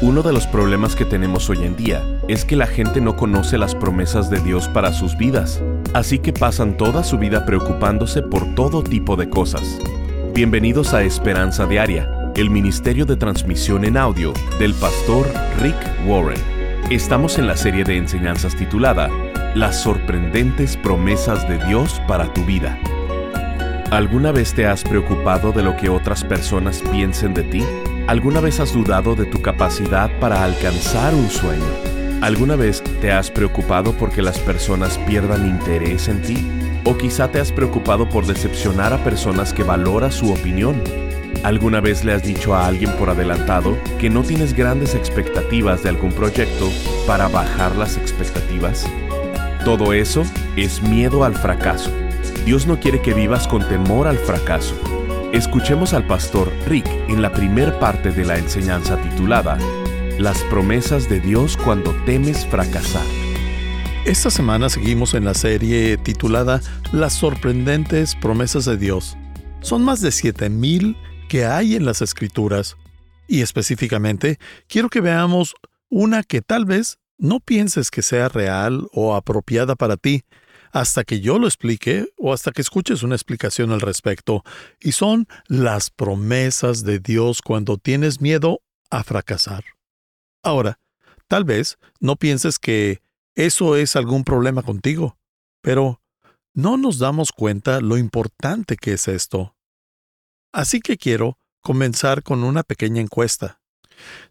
Uno de los problemas que tenemos hoy en día es que la gente no conoce las promesas de Dios para sus vidas, así que pasan toda su vida preocupándose por todo tipo de cosas. Bienvenidos a Esperanza Diaria, el ministerio de transmisión en audio del pastor Rick Warren. Estamos en la serie de enseñanzas titulada Las sorprendentes promesas de Dios para tu vida. ¿Alguna vez te has preocupado de lo que otras personas piensen de ti? ¿Alguna vez has dudado de tu capacidad para alcanzar un sueño? ¿Alguna vez te has preocupado porque las personas pierdan interés en ti? ¿O quizá te has preocupado por decepcionar a personas que valora su opinión? ¿Alguna vez le has dicho a alguien por adelantado que no tienes grandes expectativas de algún proyecto para bajar las expectativas? Todo eso es miedo al fracaso. Dios no quiere que vivas con temor al fracaso. Escuchemos al pastor Rick en la primer parte de la enseñanza titulada Las promesas de Dios cuando temes fracasar. Esta semana seguimos en la serie titulada Las sorprendentes promesas de Dios. Son más de 7000 que hay en las escrituras y específicamente quiero que veamos una que tal vez no pienses que sea real o apropiada para ti, hasta que yo lo explique o hasta que escuches una explicación al respecto, y son las promesas de Dios cuando tienes miedo a fracasar. Ahora, tal vez no pienses que eso es algún problema contigo, pero no nos damos cuenta lo importante que es esto. Así que quiero comenzar con una pequeña encuesta.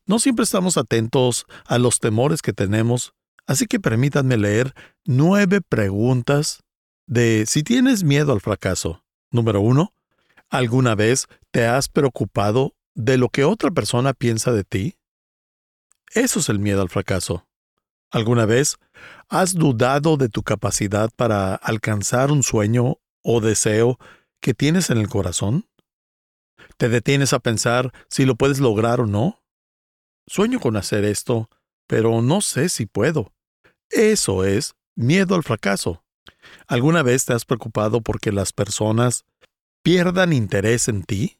No siempre estamos atentos a los temores que tenemos Así que permítanme leer nueve preguntas de si tienes miedo al fracaso. Número uno, ¿alguna vez te has preocupado de lo que otra persona piensa de ti? Eso es el miedo al fracaso. ¿Alguna vez has dudado de tu capacidad para alcanzar un sueño o deseo que tienes en el corazón? ¿Te detienes a pensar si lo puedes lograr o no? Sueño con hacer esto, pero no sé si puedo. Eso es miedo al fracaso. ¿Alguna vez te has preocupado porque las personas pierdan interés en ti?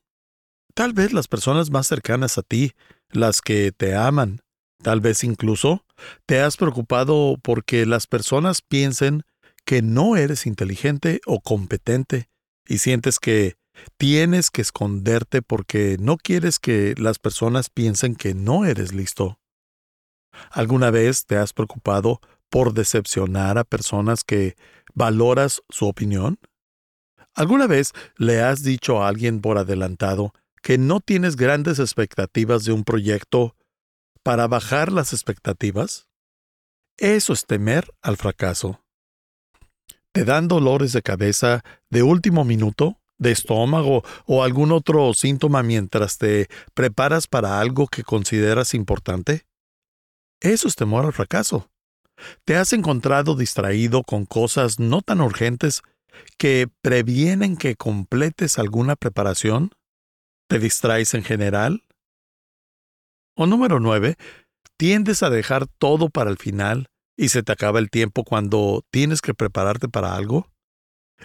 Tal vez las personas más cercanas a ti, las que te aman, tal vez incluso te has preocupado porque las personas piensen que no eres inteligente o competente y sientes que tienes que esconderte porque no quieres que las personas piensen que no eres listo. ¿Alguna vez te has preocupado por decepcionar a personas que valoras su opinión? ¿Alguna vez le has dicho a alguien por adelantado que no tienes grandes expectativas de un proyecto para bajar las expectativas? Eso es temer al fracaso. ¿Te dan dolores de cabeza de último minuto, de estómago o algún otro síntoma mientras te preparas para algo que consideras importante? Eso es temor al fracaso. ¿Te has encontrado distraído con cosas no tan urgentes que previenen que completes alguna preparación? ¿Te distraes en general? O número nueve, ¿tiendes a dejar todo para el final y se te acaba el tiempo cuando tienes que prepararte para algo?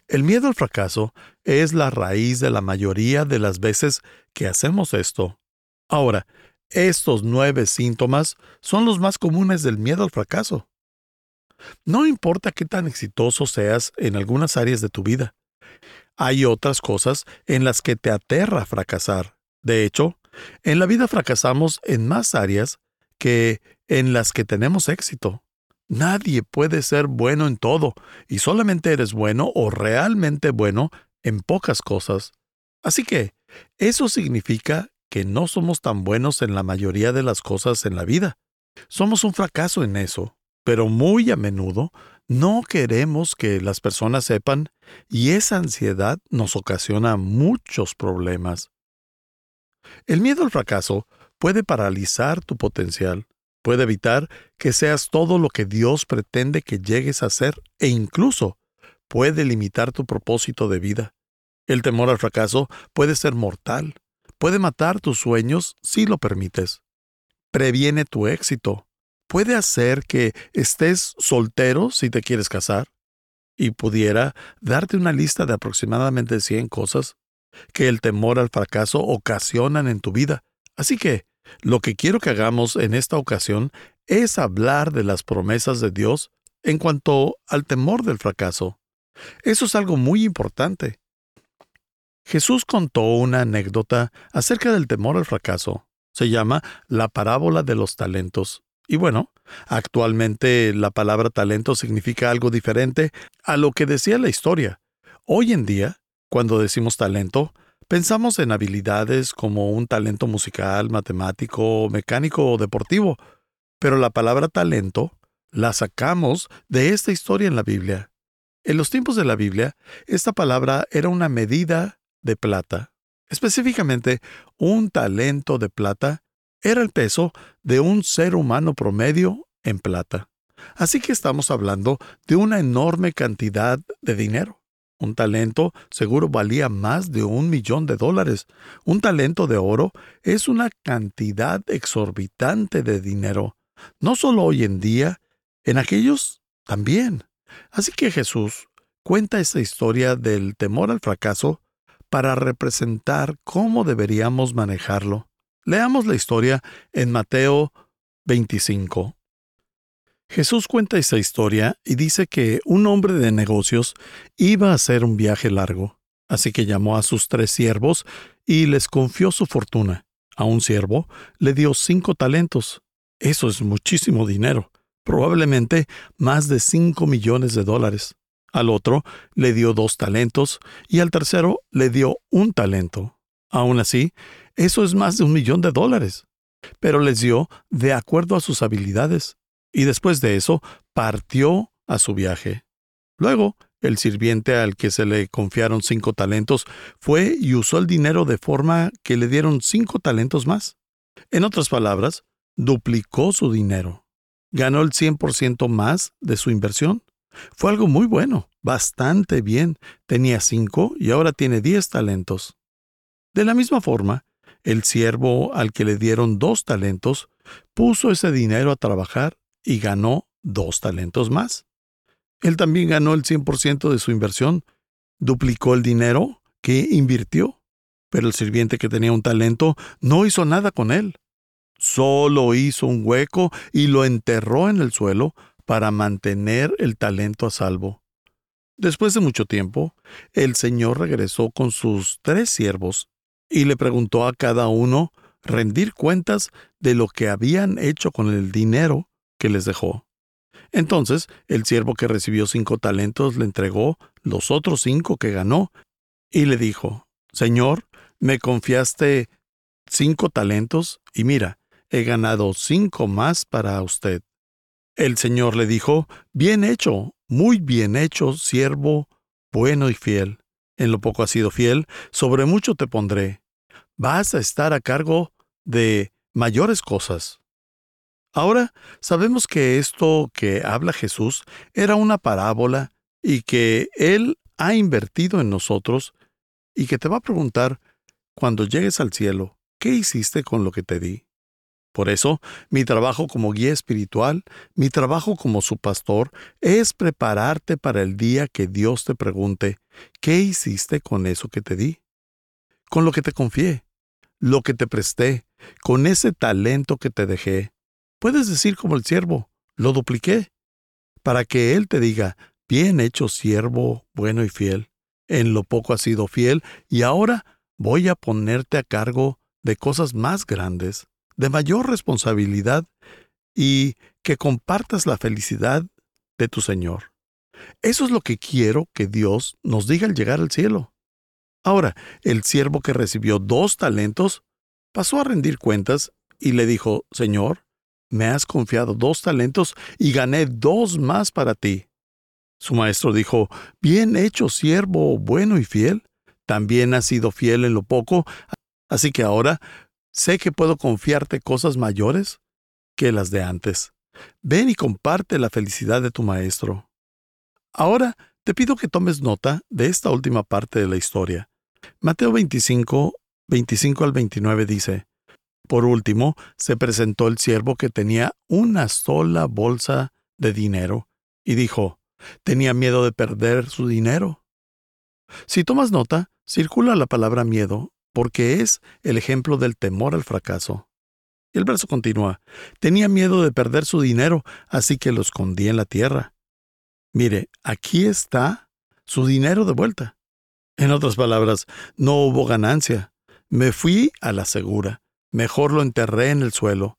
El miedo al fracaso es la raíz de la mayoría de las veces que hacemos esto. Ahora, estos nueve síntomas son los más comunes del miedo al fracaso. No importa qué tan exitoso seas en algunas áreas de tu vida. Hay otras cosas en las que te aterra fracasar. De hecho, en la vida fracasamos en más áreas que en las que tenemos éxito. Nadie puede ser bueno en todo, y solamente eres bueno o realmente bueno en pocas cosas. Así que, eso significa que no somos tan buenos en la mayoría de las cosas en la vida. Somos un fracaso en eso, pero muy a menudo no queremos que las personas sepan y esa ansiedad nos ocasiona muchos problemas. El miedo al fracaso puede paralizar tu potencial, puede evitar que seas todo lo que Dios pretende que llegues a ser e incluso puede limitar tu propósito de vida. El temor al fracaso puede ser mortal Puede matar tus sueños si lo permites. Previene tu éxito. Puede hacer que estés soltero si te quieres casar. Y pudiera darte una lista de aproximadamente 100 cosas que el temor al fracaso ocasionan en tu vida. Así que, Lo que quiero que hagamos en esta ocasión es hablar de las promesas de Dios en cuanto al temor del fracaso. Eso es algo muy importante. Jesús contó una anécdota acerca del temor al fracaso. Se llama la parábola de los talentos. Y bueno, actualmente la palabra talento significa algo diferente a lo que decía la historia. Hoy en día, cuando decimos talento, pensamos en habilidades como un talento musical, matemático, mecánico o deportivo, pero la palabra talento la sacamos de esta historia en la Biblia. En los tiempos de la Biblia, esta palabra era una medida de plata. Específicamente, un talento de plata era el peso de un ser humano promedio en plata. Así que estamos hablando de una enorme cantidad de dinero. Un talento seguro valía más de un millón de dólares. Un talento de oro es una cantidad exorbitante de dinero. No solo hoy en día, en aquellos también. Así que Jesús cuenta esta historia del temor al fracaso para representar cómo deberíamos manejarlo. Leamos la historia en Mateo 25. Jesús cuenta esta historia y dice que un hombre de negocios iba a hacer un viaje largo, así que llamó a sus tres siervos y les confió su fortuna. A un siervo le dio cinco talentos. Eso es muchísimo dinero, probablemente más de cinco millones de dólares. Al otro le dio dos talentos y al tercero le dio un talento. Aún así, eso es más de un millón de dólares. Pero les dio de acuerdo a sus habilidades, y después de eso partió a su viaje. Luego, el sirviente al que se le confiaron cinco talentos fue y usó el dinero de forma que le dieron cinco talentos más. En otras palabras, duplicó su dinero. Ganó el 100% más de su inversión. Fue algo muy bueno, bastante bien. Tenía cinco y ahora tiene diez talentos. De la misma forma, el siervo al que le dieron dos talentos puso ese dinero a trabajar y ganó dos talentos más. Él también ganó el 100% de su inversión, duplicó el dinero que invirtió, pero el sirviente que tenía un talento no hizo nada con él. Solo hizo un hueco y lo enterró en el suelo para mantener el talento a salvo. Después de mucho tiempo, el Señor regresó con sus tres siervos y le preguntó a cada uno rendir cuentas de lo que habían hecho con el dinero que les dejó. Entonces el siervo que recibió cinco talentos le entregó los otros cinco que ganó y le dijo, Señor, me confiaste cinco talentos y mira, he ganado cinco más para usted. El Señor le dijo, Bien hecho, muy bien hecho, siervo, bueno y fiel. En lo poco has sido fiel, sobre mucho te pondré. Vas a estar a cargo de mayores cosas. Ahora sabemos que esto que habla Jesús era una parábola y que Él ha invertido en nosotros y que te va a preguntar, cuando llegues al cielo, ¿qué hiciste con lo que te di? Por eso, mi trabajo como guía espiritual, mi trabajo como su pastor, es prepararte para el día que Dios te pregunte, ¿qué hiciste con eso que te di? Con lo que te confié, lo que te presté, con ese talento que te dejé. Puedes decir como el siervo, lo dupliqué, para que Él te diga, bien hecho siervo, bueno y fiel. En lo poco has sido fiel y ahora voy a ponerte a cargo de cosas más grandes de mayor responsabilidad y que compartas la felicidad de tu Señor. Eso es lo que quiero que Dios nos diga al llegar al cielo. Ahora, el siervo que recibió dos talentos pasó a rendir cuentas y le dijo, Señor, me has confiado dos talentos y gané dos más para ti. Su maestro dijo, Bien hecho, siervo bueno y fiel. También has sido fiel en lo poco, así que ahora Sé que puedo confiarte cosas mayores que las de antes. Ven y comparte la felicidad de tu maestro. Ahora te pido que tomes nota de esta última parte de la historia. Mateo 25, 25 al 29 dice, Por último, se presentó el siervo que tenía una sola bolsa de dinero y dijo, tenía miedo de perder su dinero. Si tomas nota, circula la palabra miedo porque es el ejemplo del temor al fracaso. Y el verso continúa, tenía miedo de perder su dinero, así que lo escondí en la tierra. Mire, aquí está su dinero de vuelta. En otras palabras, no hubo ganancia. Me fui a la segura. Mejor lo enterré en el suelo.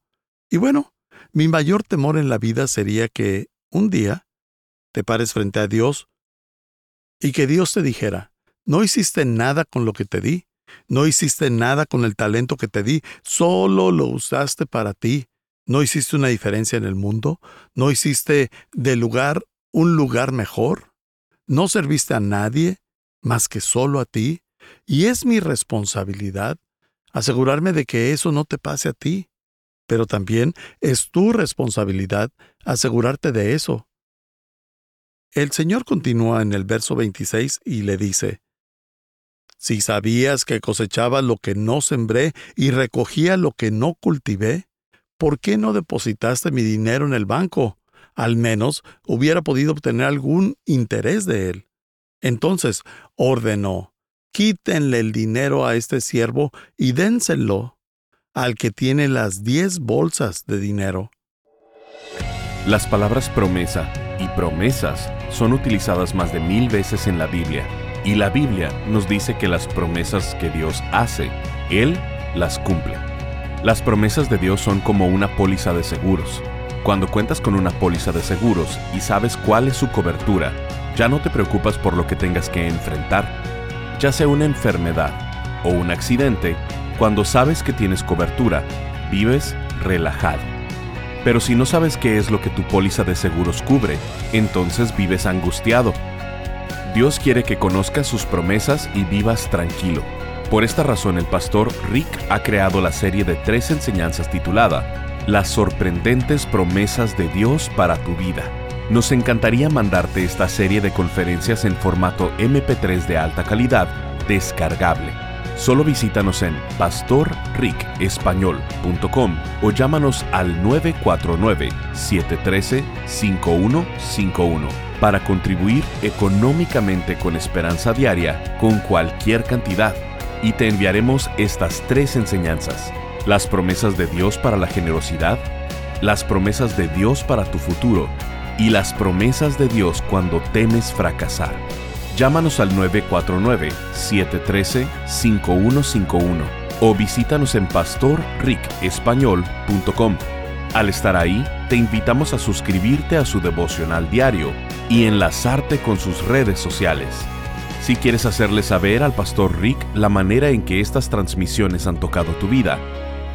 Y bueno, mi mayor temor en la vida sería que, un día, te pares frente a Dios y que Dios te dijera, no hiciste nada con lo que te di, no hiciste nada con el talento que te di, solo lo usaste para ti. No hiciste una diferencia en el mundo, no hiciste del lugar un lugar mejor, no serviste a nadie más que solo a ti, y es mi responsabilidad asegurarme de que eso no te pase a ti. Pero también es tu responsabilidad asegurarte de eso. El Señor continúa en el verso 26 y le dice, si sabías que cosechaba lo que no sembré y recogía lo que no cultivé, ¿por qué no depositaste mi dinero en el banco? Al menos hubiera podido obtener algún interés de él. Entonces ordenó, quítenle el dinero a este siervo y dénselo al que tiene las diez bolsas de dinero. Las palabras promesa y promesas son utilizadas más de mil veces en la Biblia y la Biblia nos dice que las promesas que Dios hace, Él las cumple. Las promesas de Dios son como una póliza de seguros. Cuando cuentas con una póliza de seguros y sabes cuál es su cobertura, ya no te preocupas por lo que tengas que enfrentar. Ya sea una enfermedad o un accidente, cuando sabes que tienes cobertura, vives relajado. Pero si no sabes qué es lo que tu póliza de seguros cubre, entonces vives angustiado Dios quiere que conozcas sus promesas y vivas tranquilo. Por esta razón el pastor Rick ha creado la serie de tres enseñanzas titulada Las sorprendentes promesas de Dios para tu vida. Nos encantaría mandarte esta serie de conferencias en formato MP3 de alta calidad, descargable. Solo visítanos en pastorricespañol.com o llámanos al 949-713-5151 para contribuir económicamente con Esperanza Diaria con cualquier cantidad y te enviaremos estas tres enseñanzas. Las promesas de Dios para la generosidad, las promesas de Dios para tu futuro y las promesas de Dios cuando temes fracasar. Llámanos al 949-713-5151 o visítanos en pastorricespañol.com. Al estar ahí, te invitamos a suscribirte a su devocional diario y enlazarte con sus redes sociales. Si quieres hacerle saber al pastor Rick la manera en que estas transmisiones han tocado tu vida,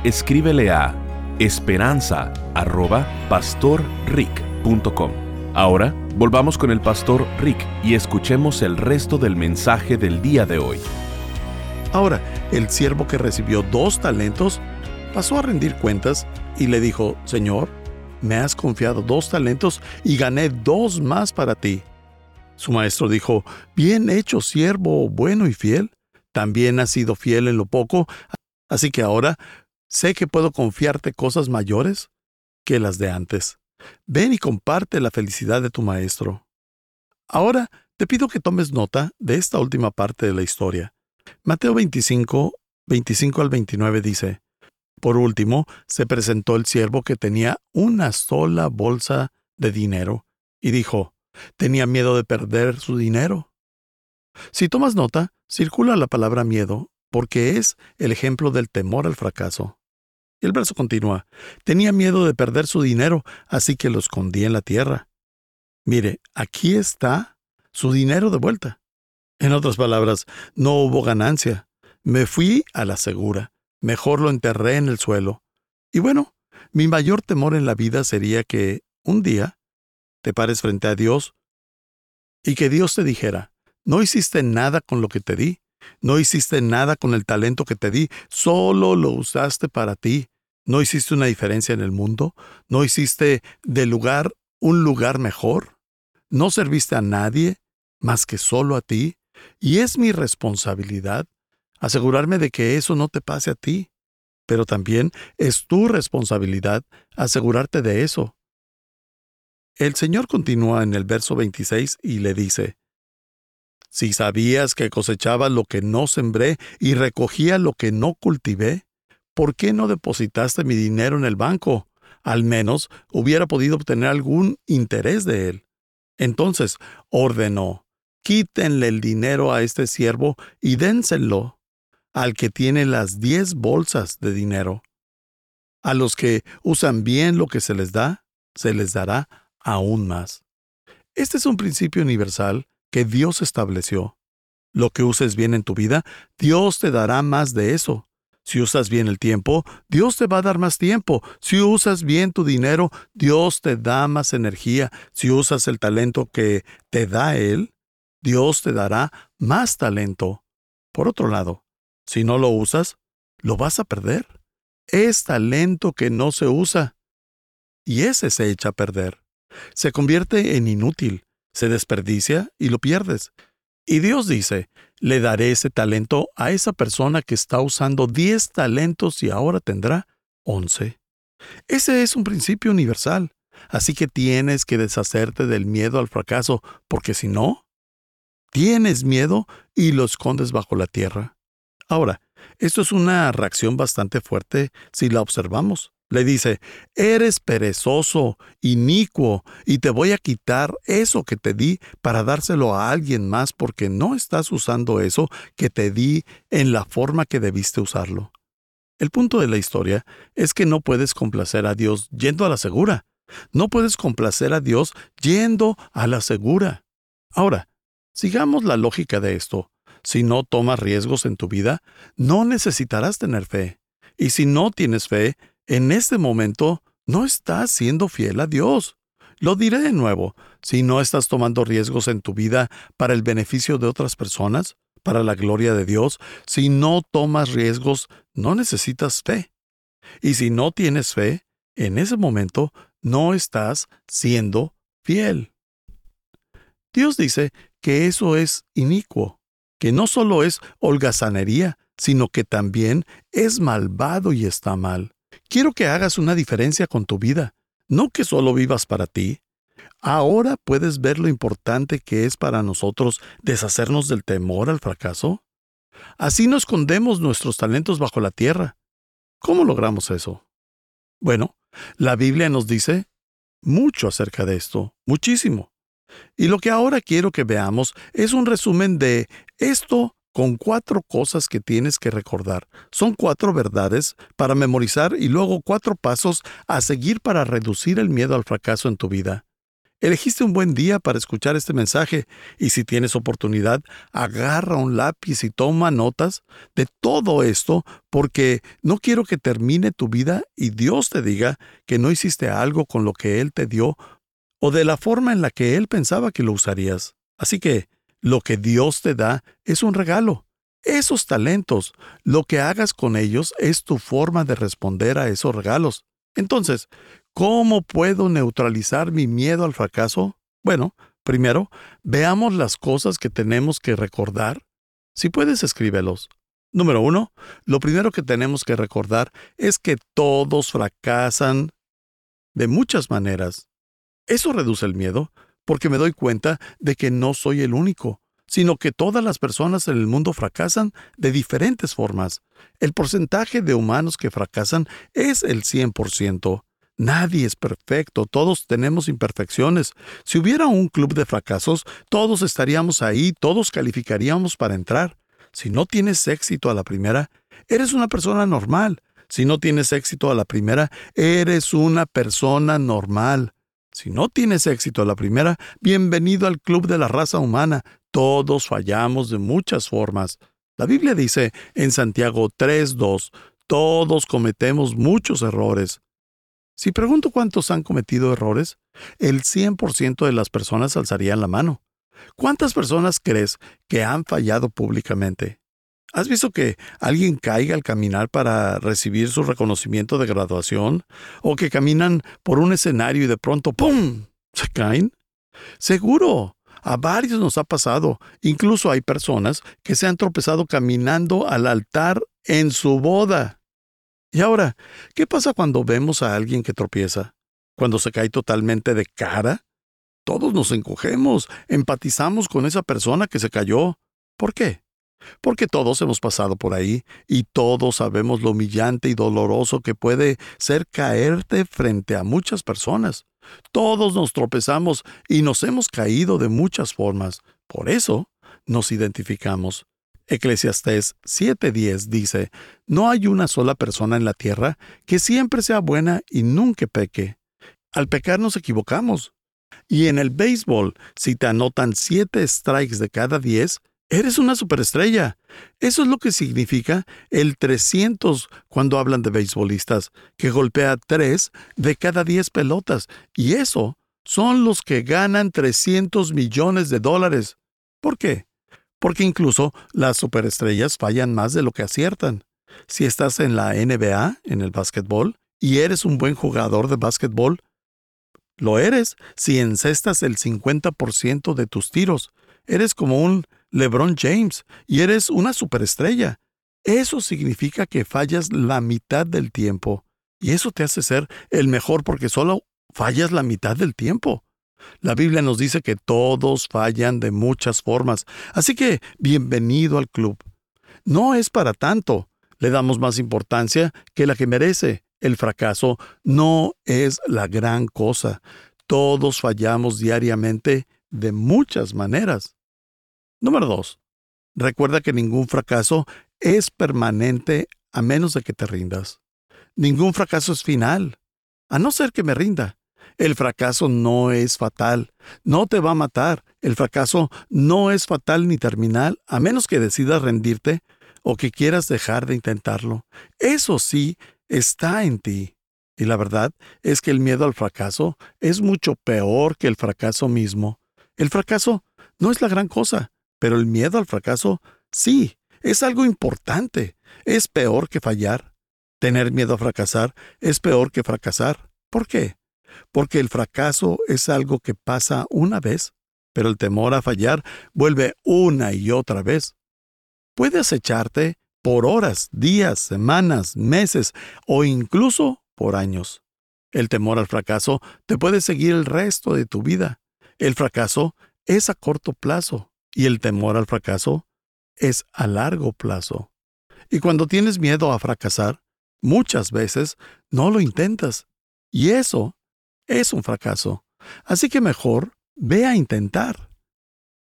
escríbele a esperanza@pastorrick.com. Ahora, volvamos con el pastor Rick y escuchemos el resto del mensaje del día de hoy. Ahora, el siervo que recibió dos talentos pasó a rendir cuentas y le dijo, Señor, me has confiado dos talentos y gané dos más para ti. Su maestro dijo, Bien hecho, siervo bueno y fiel. También has sido fiel en lo poco, así que ahora sé que puedo confiarte cosas mayores que las de antes. Ven y comparte la felicidad de tu maestro. Ahora te pido que tomes nota de esta última parte de la historia. Mateo 25, 25 al 29 dice, por último, se presentó el siervo que tenía una sola bolsa de dinero y dijo, tenía miedo de perder su dinero. Si tomas nota, circula la palabra miedo porque es el ejemplo del temor al fracaso. Y el verso continúa, tenía miedo de perder su dinero, así que lo escondí en la tierra. Mire, aquí está su dinero de vuelta. En otras palabras, no hubo ganancia. Me fui a la segura mejor lo enterré en el suelo. Y bueno, mi mayor temor en la vida sería que, un día, te pares frente a Dios y que Dios te dijera, no hiciste nada con lo que te di, no hiciste nada con el talento que te di, solo lo usaste para ti, no hiciste una diferencia en el mundo, no hiciste del lugar un lugar mejor, no serviste a nadie más que solo a ti, y es mi responsabilidad asegurarme de que eso no te pase a ti. Pero también es tu responsabilidad asegurarte de eso. El Señor continúa en el verso 26 y le dice, Si sabías que cosechaba lo que no sembré y recogía lo que no cultivé, ¿por qué no depositaste mi dinero en el banco? Al menos hubiera podido obtener algún interés de él. Entonces ordenó, quítenle el dinero a este siervo y dénselo al que tiene las diez bolsas de dinero. A los que usan bien lo que se les da, se les dará aún más. Este es un principio universal que Dios estableció. Lo que uses bien en tu vida, Dios te dará más de eso. Si usas bien el tiempo, Dios te va a dar más tiempo. Si usas bien tu dinero, Dios te da más energía. Si usas el talento que te da Él, Dios te dará más talento. Por otro lado, si no lo usas, lo vas a perder. Es talento que no se usa. Y ese se echa a perder. Se convierte en inútil, se desperdicia y lo pierdes. Y Dios dice, le daré ese talento a esa persona que está usando 10 talentos y ahora tendrá 11. Ese es un principio universal, así que tienes que deshacerte del miedo al fracaso, porque si no, tienes miedo y lo escondes bajo la tierra. Ahora, esto es una reacción bastante fuerte si la observamos. Le dice, eres perezoso, inicuo, y te voy a quitar eso que te di para dárselo a alguien más porque no estás usando eso que te di en la forma que debiste usarlo. El punto de la historia es que no puedes complacer a Dios yendo a la segura. No puedes complacer a Dios yendo a la segura. Ahora, sigamos la lógica de esto. Si no tomas riesgos en tu vida, no necesitarás tener fe. Y si no tienes fe, en este momento no estás siendo fiel a Dios. Lo diré de nuevo, si no estás tomando riesgos en tu vida para el beneficio de otras personas, para la gloria de Dios, si no tomas riesgos, no necesitas fe. Y si no tienes fe, en ese momento no estás siendo fiel. Dios dice que eso es inicuo, que no solo es holgazanería, sino que también es malvado y está mal. Quiero que hagas una diferencia con tu vida, no que solo vivas para ti. Ahora puedes ver lo importante que es para nosotros deshacernos del temor al fracaso. Así no escondemos nuestros talentos bajo la tierra. ¿Cómo logramos eso? Bueno, la Biblia nos dice mucho acerca de esto, muchísimo. Y lo que ahora quiero que veamos es un resumen de esto con cuatro cosas que tienes que recordar. Son cuatro verdades para memorizar y luego cuatro pasos a seguir para reducir el miedo al fracaso en tu vida. Elegiste un buen día para escuchar este mensaje y si tienes oportunidad, agarra un lápiz y toma notas de todo esto porque no quiero que termine tu vida y Dios te diga que no hiciste algo con lo que Él te dio o de la forma en la que Él pensaba que lo usarías. Así que, lo que Dios te da es un regalo. Esos talentos, lo que hagas con ellos es tu forma de responder a esos regalos. Entonces, ¿cómo puedo neutralizar mi miedo al fracaso? Bueno, primero, veamos las cosas que tenemos que recordar. Si puedes, escríbelos. Número uno, lo primero que tenemos que recordar es que todos fracasan de muchas maneras. Eso reduce el miedo, porque me doy cuenta de que no soy el único, sino que todas las personas en el mundo fracasan de diferentes formas. El porcentaje de humanos que fracasan es el 100%. Nadie es perfecto, todos tenemos imperfecciones. Si hubiera un club de fracasos, todos estaríamos ahí, todos calificaríamos para entrar. Si no tienes éxito a la primera, eres una persona normal. Si no tienes éxito a la primera, eres una persona normal. Si no tienes éxito a la primera, bienvenido al club de la raza humana. Todos fallamos de muchas formas. La Biblia dice en Santiago 3.2, todos cometemos muchos errores. Si pregunto cuántos han cometido errores, el 100% de las personas alzarían la mano. ¿Cuántas personas crees que han fallado públicamente? ¿Has visto que alguien caiga al caminar para recibir su reconocimiento de graduación? ¿O que caminan por un escenario y de pronto ¡pum! se caen? Seguro. A varios nos ha pasado. Incluso hay personas que se han tropezado caminando al altar en su boda. Y ahora, ¿qué pasa cuando vemos a alguien que tropieza? ¿Cuando se cae totalmente de cara? Todos nos encogemos, empatizamos con esa persona que se cayó. ¿Por qué? Porque todos hemos pasado por ahí y todos sabemos lo humillante y doloroso que puede ser caerte frente a muchas personas. Todos nos tropezamos y nos hemos caído de muchas formas. Por eso nos identificamos. Eclesiastés 7:10 dice, No hay una sola persona en la tierra que siempre sea buena y nunca peque. Al pecar nos equivocamos. Y en el béisbol, si te anotan 7 strikes de cada 10, Eres una superestrella. Eso es lo que significa el 300 cuando hablan de beisbolistas, que golpea 3 de cada 10 pelotas. Y eso son los que ganan 300 millones de dólares. ¿Por qué? Porque incluso las superestrellas fallan más de lo que aciertan. Si estás en la NBA, en el básquetbol, y eres un buen jugador de básquetbol, lo eres si encestas el 50% de tus tiros. Eres como un LeBron James y eres una superestrella. Eso significa que fallas la mitad del tiempo. Y eso te hace ser el mejor porque solo fallas la mitad del tiempo. La Biblia nos dice que todos fallan de muchas formas. Así que bienvenido al club. No es para tanto. Le damos más importancia que la que merece. El fracaso no es la gran cosa. Todos fallamos diariamente de muchas maneras. Número 2. Recuerda que ningún fracaso es permanente a menos de que te rindas. Ningún fracaso es final, a no ser que me rinda. El fracaso no es fatal, no te va a matar. El fracaso no es fatal ni terminal, a menos que decidas rendirte o que quieras dejar de intentarlo. Eso sí está en ti. Y la verdad es que el miedo al fracaso es mucho peor que el fracaso mismo. El fracaso no es la gran cosa. Pero el miedo al fracaso, sí, es algo importante. Es peor que fallar. Tener miedo a fracasar es peor que fracasar. ¿Por qué? Porque el fracaso es algo que pasa una vez, pero el temor a fallar vuelve una y otra vez. Puedes echarte por horas, días, semanas, meses o incluso por años. El temor al fracaso te puede seguir el resto de tu vida. El fracaso es a corto plazo, y el temor al fracaso es a largo plazo. Y cuando tienes miedo a fracasar, muchas veces no lo intentas. Y eso es un fracaso. Así que mejor ve a intentar.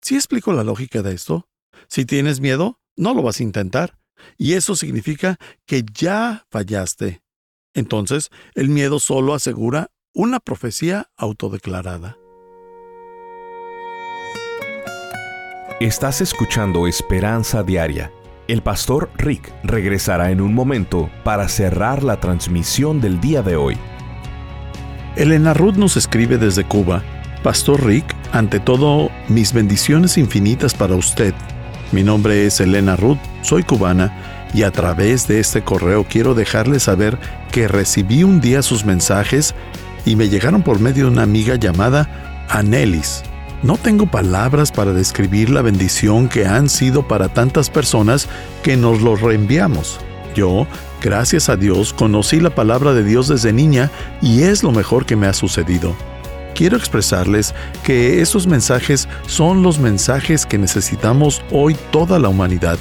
¿Sí explico la lógica de esto? Si tienes miedo, no lo vas a intentar. Y eso significa que ya fallaste. Entonces, el miedo solo asegura una profecía autodeclarada. Estás escuchando Esperanza Diaria. El pastor Rick regresará en un momento para cerrar la transmisión del día de hoy. Elena Ruth nos escribe desde Cuba. Pastor Rick, ante todo, mis bendiciones infinitas para usted. Mi nombre es Elena Ruth, soy cubana y a través de este correo quiero dejarle saber que recibí un día sus mensajes y me llegaron por medio de una amiga llamada Anelis. No tengo palabras para describir la bendición que han sido para tantas personas que nos los reenviamos. Yo, gracias a Dios, conocí la palabra de Dios desde niña y es lo mejor que me ha sucedido. Quiero expresarles que estos mensajes son los mensajes que necesitamos hoy toda la humanidad.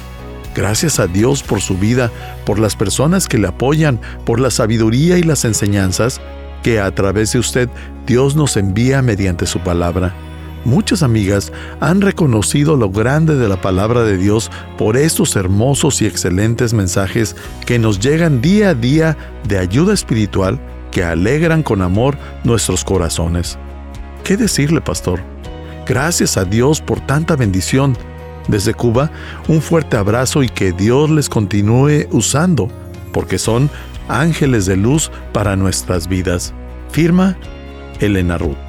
Gracias a Dios por su vida, por las personas que le apoyan, por la sabiduría y las enseñanzas que a través de usted Dios nos envía mediante su palabra. Muchas amigas han reconocido lo grande de la palabra de Dios por estos hermosos y excelentes mensajes que nos llegan día a día de ayuda espiritual que alegran con amor nuestros corazones. ¿Qué decirle, pastor? Gracias a Dios por tanta bendición. Desde Cuba, un fuerte abrazo y que Dios les continúe usando, porque son ángeles de luz para nuestras vidas. Firma Elena Ruth.